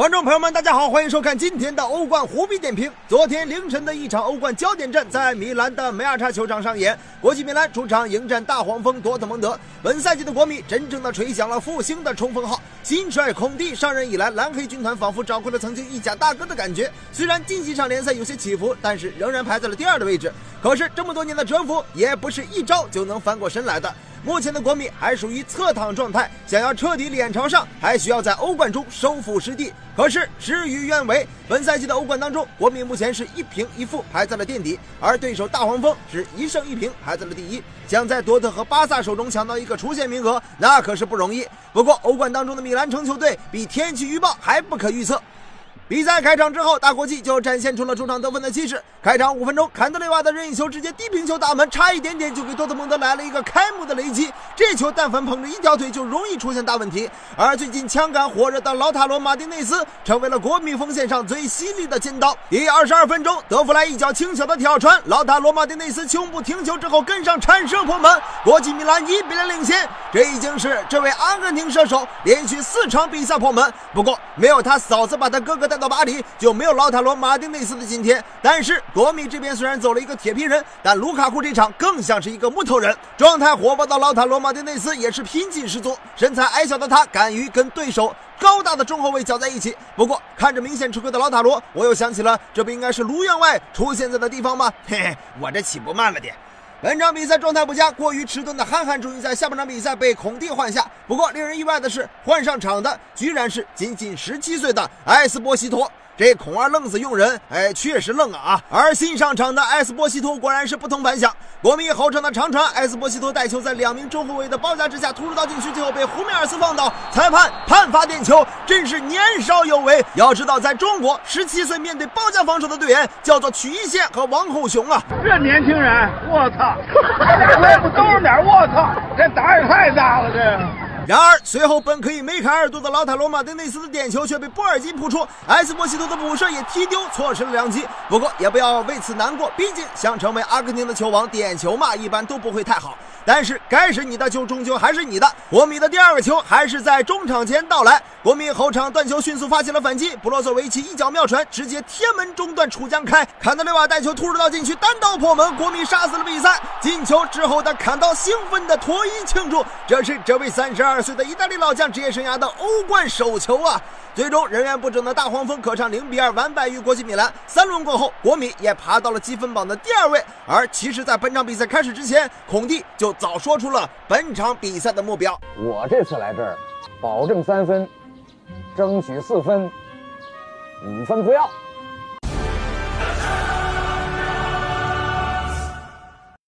观众朋友们，大家好，欢迎收看今天的欧冠虎皮点评。昨天凌晨的一场欧冠焦点战在米兰的梅尔查球场上演，国际米兰主场迎战大黄蜂多特蒙德。本赛季的国米真正的吹响了复兴的冲锋号，新帅孔蒂上任以来，蓝黑军团仿佛找回了曾经意甲大哥的感觉。虽然近几场联赛有些起伏，但是仍然排在了第二的位置。可是这么多年的蛰伏，也不是一招就能翻过身来的。目前的国米还属于侧躺状态，想要彻底脸朝上，还需要在欧冠中收复失地。可是事与愿违，本赛季的欧冠当中，国米目前是一平一负，排在了垫底，而对手大黄蜂是一胜一平，排在了第一。想在多特和巴萨手中抢到一个出线名额，那可是不容易。不过欧冠当中的米兰城球队比天气预报还不可预测。比赛开场之后，大国际就展现出了主场得分的气势。开场五分钟，坎德雷瓦的任意球直接低平球大门，差一点点就给多特蒙德来了一个开幕的雷击。这球但凡碰着一条腿，就容易出现大问题。而最近枪杆火热的老塔罗·马丁内斯，成为了国米锋线上最犀利的尖刀。第二十二分钟，德弗莱一脚轻巧的挑传，老塔罗·马丁内斯胸部停球之后跟上铲射破门，国际米兰一比零领先。这已经是这位阿根廷射手连续四场比赛破门。不过，没有他嫂子把他哥哥带。到巴黎就没有劳塔罗·马丁内斯的今天。但是国米这边虽然走了一个铁皮人，但卢卡库这场更像是一个木头人。状态火爆的劳塔罗·马丁内斯也是拼劲十足，身材矮小的他敢于跟对手高大的中后卫搅在一起。不过看着明显吃亏的老塔罗，我又想起了这不应该是卢员外出现在的地方吗？嘿嘿，我这起步慢了点。本场比赛状态不佳，过于迟钝的憨憨终于在下半场比赛被孔蒂换下。不过令人意外的是，换上场的居然是仅仅十七岁的埃斯波西托。这孔二愣子用人，哎，确实愣啊啊！而新上场的埃斯波西托果然是不同凡响。国米后场的长传，埃斯波西托带球在两名中后卫的包夹之下突入到禁区，最后被胡梅尔斯放倒，裁判判罚点球，真是年少有为。要知道，在中国，十七岁面对包夹防守的队员叫做曲一线和王后雄啊！这年轻人，我操！我也不抖着点，我操！这胆也太大了，这。然而，随后本可以梅开二度的劳塔罗·马丁内斯的点球却被波尔津扑出，埃斯波西托的补射也踢丢，错失了良机。不过也不要为此难过，毕竟想成为阿根廷的球王，点球嘛一般都不会太好。但是该是你的球终究还是你的。国米的第二个球还是在中场前到来，国米后场断球迅速发起了反击，布罗佐维奇一脚妙传，直接天门中断楚江开，坎德雷瓦带球突入到禁区，单刀破门，国米杀死了比赛。进球之后的坎刀兴奋的脱衣庆祝，这是这位三十二岁的意大利老将职业生涯的欧冠首球啊！最终人员不整的大黄蜂客场零比二完败于国际米兰。三轮过后，国米也爬到了积分榜的第二位。而其实，在本场比赛开始之前，孔蒂就早说出了本场比赛的目标：我这次来这儿，保证三分，争取四分，五分不要。